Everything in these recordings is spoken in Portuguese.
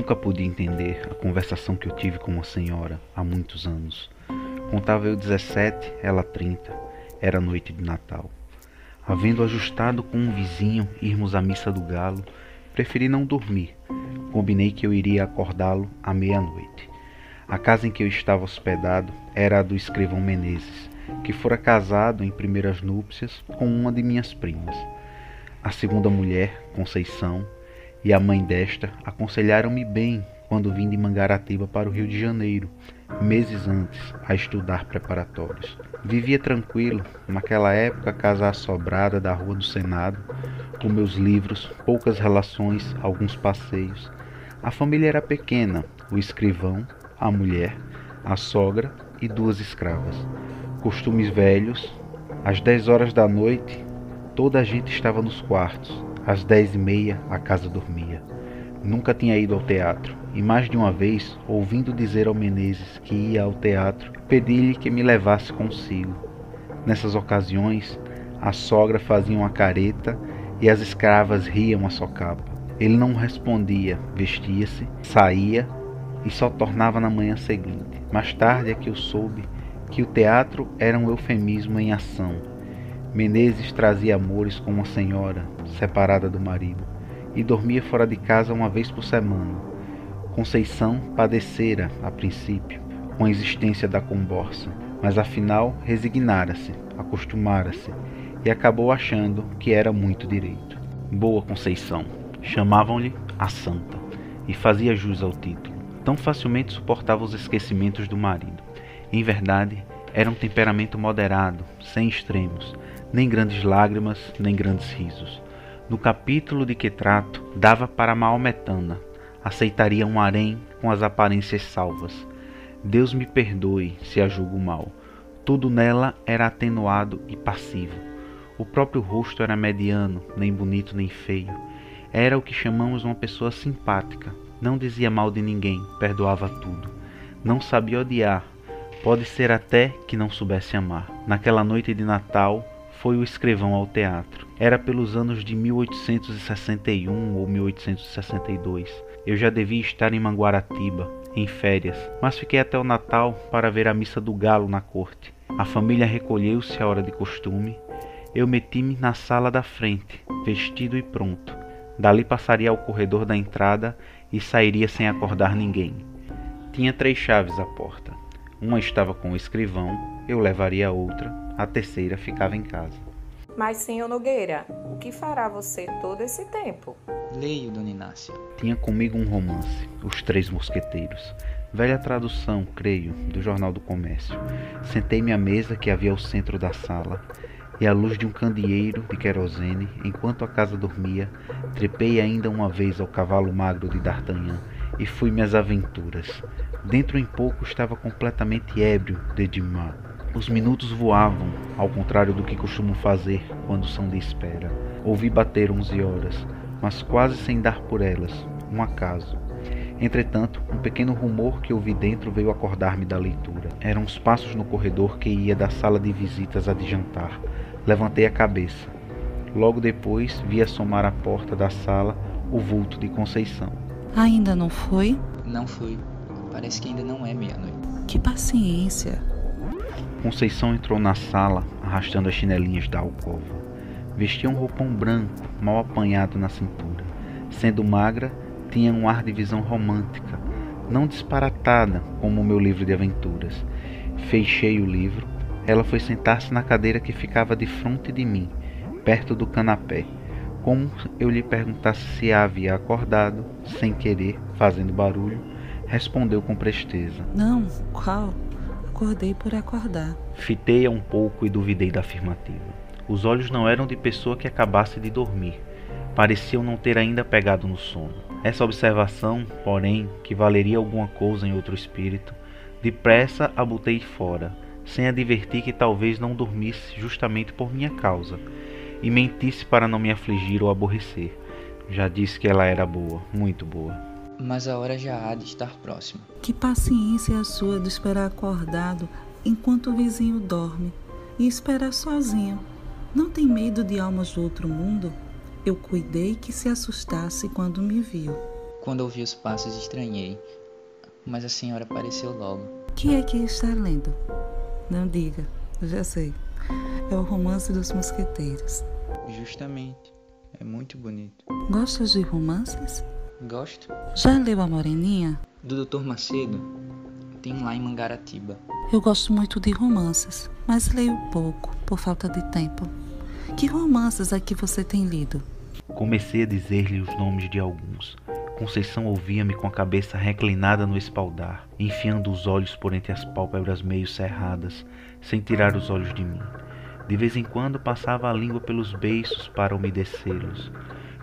Nunca pude entender a conversação que eu tive com uma senhora há muitos anos. Contava eu 17, ela 30. Era noite de Natal. Havendo ajustado com um vizinho irmos à missa do galo, preferi não dormir. Combinei que eu iria acordá-lo à meia-noite. A casa em que eu estava hospedado era a do escrivão Menezes, que fora casado em primeiras núpcias com uma de minhas primas. A segunda mulher, Conceição, e a mãe desta aconselharam-me bem quando vim de Mangaratiba para o Rio de Janeiro, meses antes, a estudar preparatórios. Vivia tranquilo, naquela época, casa assobrada da Rua do Senado, com meus livros, poucas relações, alguns passeios. A família era pequena, o escrivão, a mulher, a sogra e duas escravas. Costumes velhos, às dez horas da noite, toda a gente estava nos quartos. Às dez e meia, a casa dormia. Nunca tinha ido ao teatro, e mais de uma vez, ouvindo dizer ao Menezes que ia ao teatro, pedi-lhe que me levasse consigo. Nessas ocasiões, a sogra fazia uma careta e as escravas riam a socapa. Ele não respondia, vestia-se, saía e só tornava na manhã seguinte. Mais tarde é que eu soube que o teatro era um eufemismo em ação. Menezes trazia amores com uma senhora separada do marido e dormia fora de casa uma vez por semana. Conceição padecera, a princípio, com a existência da comborça, mas afinal resignara-se, acostumara-se e acabou achando que era muito direito. Boa Conceição, chamavam-lhe a Santa, e fazia jus ao título. Tão facilmente suportava os esquecimentos do marido. Em verdade, era um temperamento moderado, sem extremos, nem grandes lágrimas, nem grandes risos no capítulo de que trato, dava para Maometana, aceitaria um harém com as aparências salvas. Deus me perdoe se a julgo mal. Tudo nela era atenuado e passivo. O próprio rosto era mediano, nem bonito nem feio. Era o que chamamos uma pessoa simpática. Não dizia mal de ninguém, perdoava tudo. Não sabia odiar. Pode ser até que não soubesse amar. Naquela noite de Natal, foi o escrivão ao teatro. Era pelos anos de 1861 ou 1862. Eu já devia estar em Manguaratiba, em férias, mas fiquei até o Natal para ver a missa do galo na corte. A família recolheu-se à hora de costume. Eu meti-me na sala da frente, vestido e pronto. Dali passaria ao corredor da entrada e sairia sem acordar ninguém. Tinha três chaves à porta. Uma estava com o escrivão, eu levaria a outra, a terceira ficava em casa. Mas, senhor Nogueira, o que fará você todo esse tempo? Leio, dona Inácia. Tinha comigo um romance, Os Três Mosqueteiros. Velha tradução, creio, do Jornal do Comércio. Sentei-me à mesa que havia ao centro da sala e à luz de um candeeiro de querosene, enquanto a casa dormia, trepei ainda uma vez ao cavalo magro de D'Artagnan e fui-me às aventuras. Dentro em pouco estava completamente ébrio de Dumas. Os minutos voavam, ao contrário do que costumo fazer quando são de espera. Ouvi bater onze horas, mas quase sem dar por elas, um acaso. Entretanto, um pequeno rumor que ouvi dentro veio acordar-me da leitura. Eram os passos no corredor que ia da sala de visitas à de jantar. Levantei a cabeça. Logo depois, vi assomar à porta da sala o vulto de Conceição. Ainda não foi? Não foi. Parece que ainda não é meia-noite. Que paciência. Conceição entrou na sala, arrastando as chinelinhas da alcova. Vestia um roupão branco, mal apanhado na cintura. Sendo magra, tinha um ar de visão romântica, não disparatada como o meu livro de aventuras. Fechei o livro. Ela foi sentar-se na cadeira que ficava de frente de mim, perto do canapé como eu lhe perguntasse se havia acordado, sem querer, fazendo barulho, respondeu com presteza: Não, qual? Acordei por acordar. Fitei-a um pouco e duvidei da afirmativa. Os olhos não eram de pessoa que acabasse de dormir. Pareciam não ter ainda pegado no sono. Essa observação, porém, que valeria alguma coisa em outro espírito, depressa a botei fora, sem advertir que talvez não dormisse justamente por minha causa e mentisse para não me afligir ou aborrecer. Já disse que ela era boa, muito boa. Mas a hora já há de estar próxima. Que paciência a sua de esperar acordado enquanto o vizinho dorme e esperar sozinho. Não tem medo de almas do outro mundo? Eu cuidei que se assustasse quando me viu. Quando ouvi os passos, estranhei, mas a senhora apareceu logo. Que é que está lendo? Não diga, eu já sei. É o romance dos mosqueteiros. Justamente. É muito bonito. Gostas de romances? Gosto. Já leu A Moreninha? Do Dr. Macedo? Tem lá em Mangaratiba. Eu gosto muito de romances, mas leio pouco, por falta de tempo. Que romances é que você tem lido? Comecei a dizer-lhe os nomes de alguns. Conceição ouvia-me com a cabeça reclinada no espaldar, enfiando os olhos por entre as pálpebras meio cerradas, sem tirar os olhos de mim. De vez em quando passava a língua pelos beiços para umedecê-los.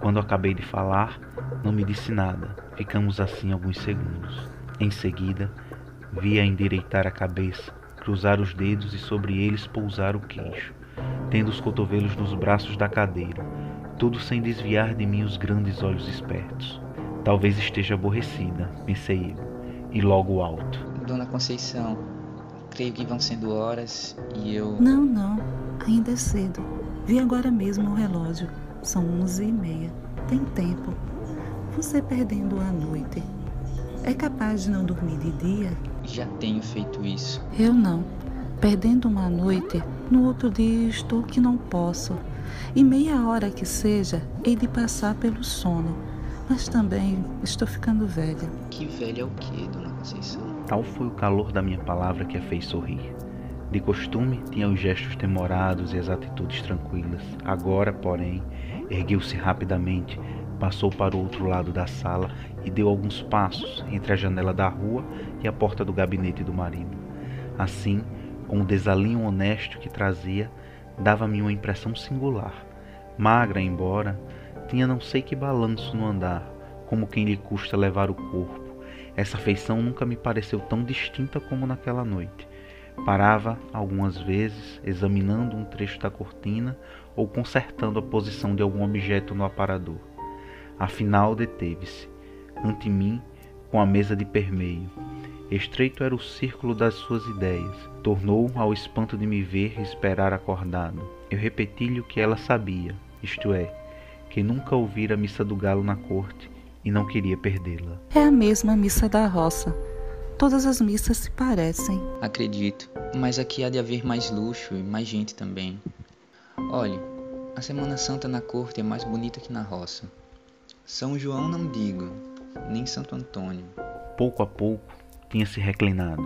Quando acabei de falar, não me disse nada. Ficamos assim alguns segundos. Em seguida, vi-a endireitar a cabeça, cruzar os dedos e sobre eles pousar o queixo, tendo os cotovelos nos braços da cadeira, tudo sem desviar de mim os grandes olhos espertos. Talvez esteja aborrecida, pensei eu, e logo alto. Dona Conceição, creio que vão sendo horas e eu. Não, não, ainda é cedo. Vi agora mesmo o relógio. São onze e meia. Tem tempo. Você perdendo a noite. É capaz de não dormir de dia? Já tenho feito isso. Eu não. Perdendo uma noite, no outro dia estou que não posso. E meia hora que seja, hei de passar pelo sono mas também estou ficando velha. Que velha é o que, dona Conceição? Tal foi o calor da minha palavra que a fez sorrir. De costume, tinha os gestos demorados e as atitudes tranquilas. Agora, porém, ergueu-se rapidamente, passou para o outro lado da sala e deu alguns passos entre a janela da rua e a porta do gabinete do marido. Assim, com o desalinho honesto que trazia, dava-me uma impressão singular. Magra, embora, tinha não sei que balanço no andar, como quem lhe custa levar o corpo. Essa feição nunca me pareceu tão distinta como naquela noite. Parava algumas vezes, examinando um trecho da cortina ou consertando a posição de algum objeto no aparador. Afinal, deteve-se, ante mim, com a mesa de permeio. Estreito era o círculo das suas ideias. Tornou ao espanto de me ver esperar acordado. Eu repeti-lhe o que ela sabia, isto é, que nunca ouvira a missa do galo na corte e não queria perdê-la. É a mesma missa da roça. Todas as missas se parecem. Acredito, mas aqui há de haver mais luxo e mais gente também. Olhe, a Semana Santa na corte é mais bonita que na roça. São João não digo, nem Santo Antônio. Pouco a pouco tinha se reclinado,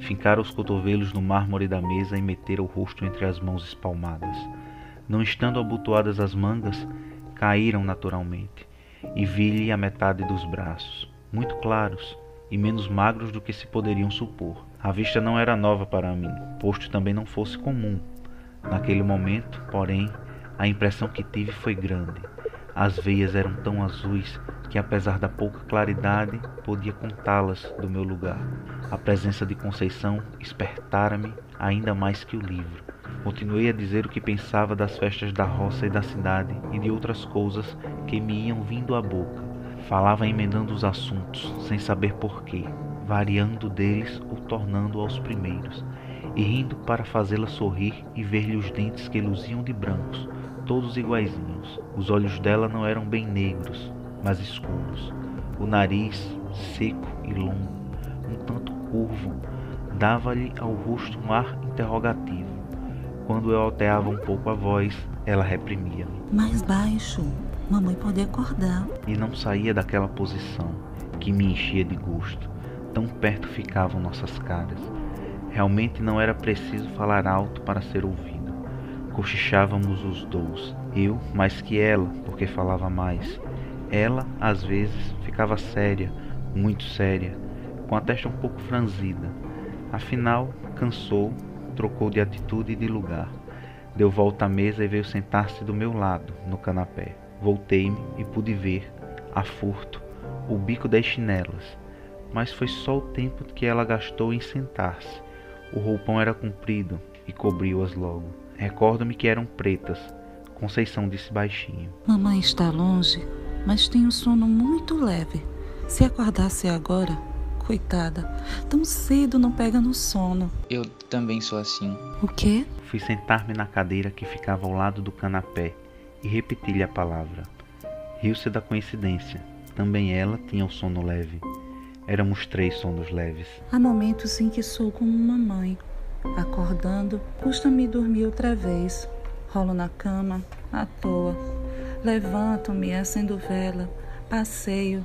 fincara os cotovelos no mármore da mesa e metera o rosto entre as mãos espalmadas. Não estando abotoadas as mangas, caíram naturalmente, e vi-lhe a metade dos braços, muito claros e menos magros do que se poderiam supor. A vista não era nova para mim, posto também não fosse comum. Naquele momento, porém, a impressão que tive foi grande. As veias eram tão azuis que, apesar da pouca claridade, podia contá-las do meu lugar. A presença de Conceição espertara-me ainda mais que o livro. Continuei a dizer o que pensava das festas da roça e da cidade e de outras coisas que me iam vindo à boca. Falava emendando os assuntos, sem saber porquê, variando deles ou tornando aos primeiros, e rindo para fazê-la sorrir e ver-lhe os dentes que luziam de brancos, todos iguaizinhos. Os olhos dela não eram bem negros, mas escuros. O nariz, seco e longo, um tanto curvo, dava-lhe ao rosto um ar interrogativo. Quando eu alteava um pouco a voz, ela reprimia-me. Mais baixo, mamãe pode acordar. E não saía daquela posição que me enchia de gosto. Tão perto ficavam nossas caras. Realmente não era preciso falar alto para ser ouvido. Cochichávamos os dois, eu mais que ela, porque falava mais. Ela, às vezes, ficava séria, muito séria, com a testa um pouco franzida. Afinal, cansou trocou de atitude e de lugar. Deu volta à mesa e veio sentar-se do meu lado, no canapé. Voltei-me e pude ver, a furto, o bico das chinelas, mas foi só o tempo que ela gastou em sentar-se. O roupão era comprido e cobriu-as logo. Recordo-me que eram pretas. Conceição disse baixinho: Mamãe está longe, mas tem um sono muito leve. Se acordasse agora, Coitada, tão cedo não pega no sono. Eu também sou assim. O quê? Fui sentar-me na cadeira que ficava ao lado do canapé e repeti-lhe a palavra. Riu-se da coincidência. também ela tinha o sono leve. Éramos três sonos leves. Há momentos em que sou como uma mãe. Acordando, custa-me dormir outra vez. Rolo na cama, à toa. Levanto-me, acendo vela, passeio,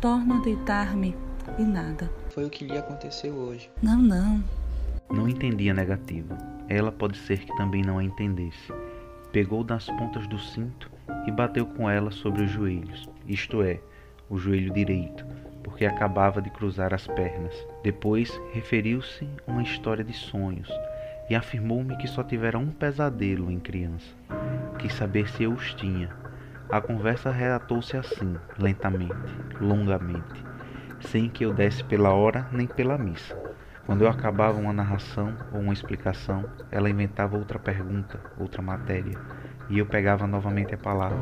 torno a deitar-me e nada. Foi o que lhe aconteceu hoje. Não, não. Não entendi a negativa. Ela pode ser que também não a entendesse. Pegou das pontas do cinto e bateu com ela sobre os joelhos, isto é, o joelho direito, porque acabava de cruzar as pernas. Depois referiu-se uma história de sonhos e afirmou-me que só tivera um pesadelo em criança. Quis saber se eu os tinha. A conversa relatou-se assim, lentamente, longamente, sem que eu desse pela hora nem pela missa. Quando eu acabava uma narração ou uma explicação, ela inventava outra pergunta, outra matéria, e eu pegava novamente a palavra.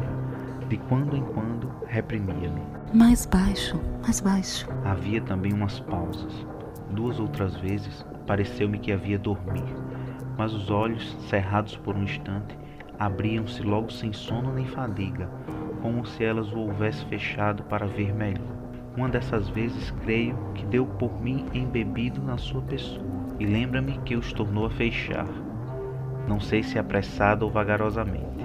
De quando em quando reprimia-me. Mais baixo, mais baixo. Havia também umas pausas. Duas outras vezes pareceu-me que havia dormir, mas os olhos, cerrados por um instante, abriam-se logo sem sono nem fadiga, como se elas o houvesse fechado para ver melhor. Uma dessas vezes creio que deu por mim embebido na sua pessoa, e lembra-me que os tornou a fechar, não sei se apressada ou vagarosamente.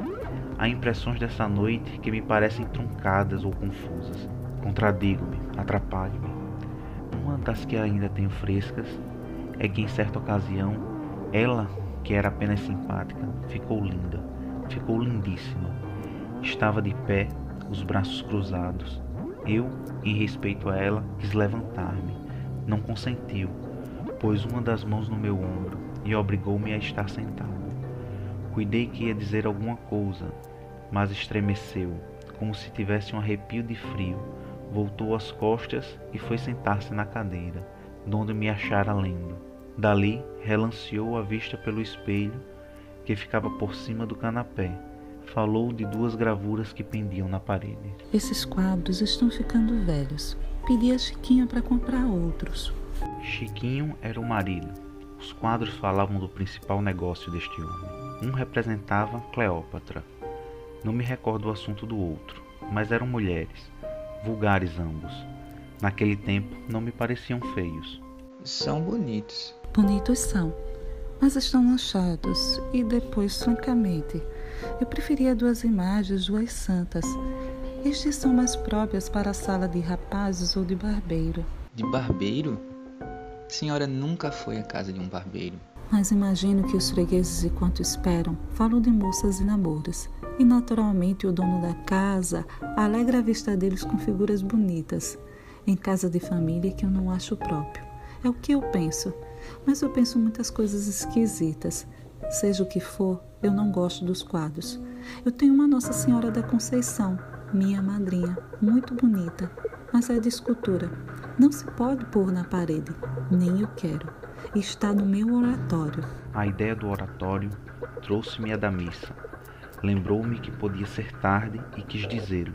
Há impressões dessa noite que me parecem truncadas ou confusas. Contradigo-me, atrapalho-me. Uma das que ainda tenho frescas é que em certa ocasião ela, que era apenas simpática, ficou linda, ficou lindíssima. Estava de pé, os braços cruzados. Eu, em respeito a ela, quis levantar-me. Não consentiu, pôs uma das mãos no meu ombro e obrigou-me a estar sentado. Cuidei que ia dizer alguma coisa, mas estremeceu, como se tivesse um arrepio de frio. Voltou as costas e foi sentar-se na cadeira, donde me achara lendo. Dali relanceou a vista pelo espelho que ficava por cima do canapé. Falou de duas gravuras que pendiam na parede. Esses quadros estão ficando velhos. Pedi a Chiquinha para comprar outros. Chiquinho era o marido. Os quadros falavam do principal negócio deste homem. Um representava Cleópatra. Não me recordo o assunto do outro, mas eram mulheres, vulgares ambos. Naquele tempo não me pareciam feios. São bonitos. Bonitos são, mas estão manchados e depois, francamente, eu preferia duas imagens, duas santas. Estes são mais próprias para a sala de rapazes ou de barbeiro. De barbeiro? Senhora nunca foi à casa de um barbeiro. Mas imagino que os fregueses, enquanto esperam, falam de moças e namoros. E naturalmente o dono da casa alegra a vista deles com figuras bonitas. Em casa de família que eu não acho próprio. É o que eu penso. Mas eu penso muitas coisas esquisitas. Seja o que for, eu não gosto dos quadros. Eu tenho uma Nossa Senhora da Conceição, minha madrinha, muito bonita, mas é de escultura. Não se pode pôr na parede, nem eu quero. Está no meu oratório. A ideia do oratório trouxe-me a da missa. Lembrou-me que podia ser tarde e quis dizê-lo.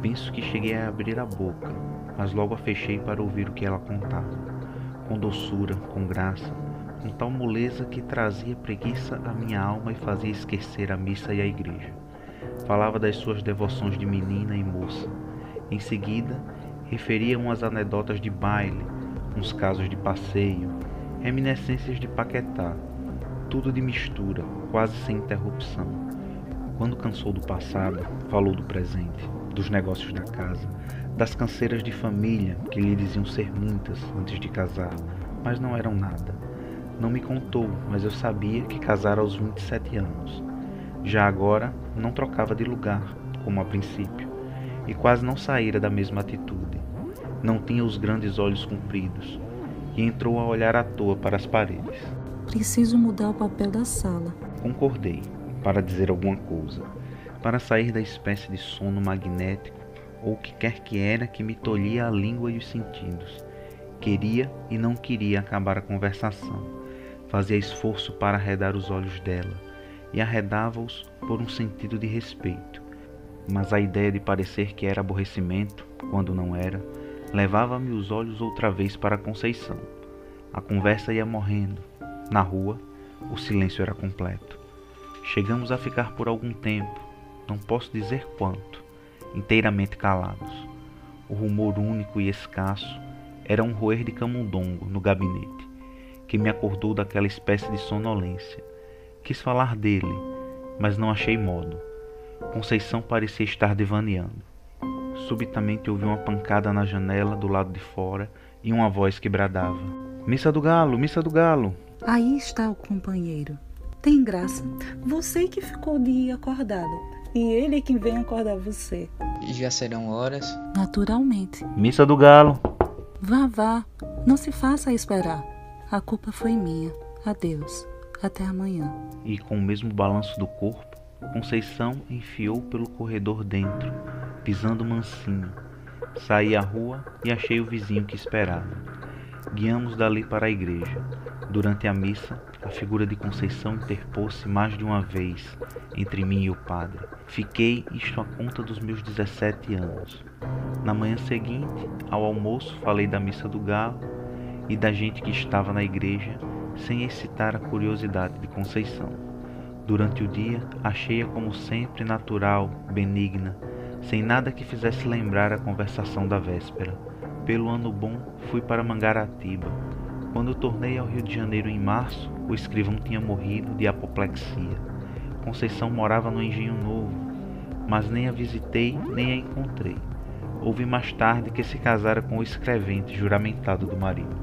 Penso que cheguei a abrir a boca, mas logo a fechei para ouvir o que ela contava. Com doçura, com graça, com tal moleza que trazia preguiça à minha alma e fazia esquecer a missa e a igreja. Falava das suas devoções de menina e moça. Em seguida, referia umas anedotas de baile, uns casos de passeio, reminiscências de Paquetá, tudo de mistura, quase sem interrupção. Quando cansou do passado, falou do presente, dos negócios da casa, das canseiras de família que lhe diziam ser muitas antes de casar, mas não eram nada não me contou, mas eu sabia que casara aos 27 anos. Já agora, não trocava de lugar, como a princípio, e quase não saíra da mesma atitude. Não tinha os grandes olhos compridos, e entrou a olhar à toa para as paredes. Preciso mudar o papel da sala. Concordei, para dizer alguma coisa, para sair da espécie de sono magnético ou o que quer que era que me tolhia a língua e os sentidos. Queria e não queria acabar a conversação Fazia esforço para arredar os olhos dela e arredava-os por um sentido de respeito. Mas a ideia de parecer que era aborrecimento, quando não era, levava-me os olhos outra vez para a Conceição. A conversa ia morrendo. Na rua, o silêncio era completo. Chegamos a ficar por algum tempo, não posso dizer quanto, inteiramente calados. o rumor único e escasso era um roer de camundongo no gabinete, que me acordou daquela espécie de sonolência. Quis falar dele, mas não achei modo. Conceição parecia estar devaneando. Subitamente ouvi uma pancada na janela do lado de fora e uma voz que bradava: Missa do Galo, Missa do Galo! Aí está o companheiro. Tem graça. Você que ficou de ir acordado. E ele é quem vem acordar você. Já serão horas? Naturalmente. Missa do Galo! Vá, vá. Não se faça esperar. A culpa foi minha. Adeus. Até amanhã. E com o mesmo balanço do corpo, Conceição enfiou pelo corredor dentro, pisando mansinho. Saí à rua e achei o vizinho que esperava. Guiamos dali para a igreja. Durante a missa, a figura de Conceição interpôs-se mais de uma vez entre mim e o padre. Fiquei isto a conta dos meus 17 anos. Na manhã seguinte, ao almoço, falei da missa do galo e da gente que estava na igreja, sem excitar a curiosidade de Conceição. Durante o dia, achei-a como sempre natural, benigna, sem nada que fizesse lembrar a conversação da véspera. Pelo ano bom, fui para Mangaratiba. Quando tornei ao Rio de Janeiro em março, o escrivão tinha morrido de apoplexia. Conceição morava no Engenho Novo, mas nem a visitei nem a encontrei. Ouvi mais tarde que se casara com o escrevente juramentado do marido.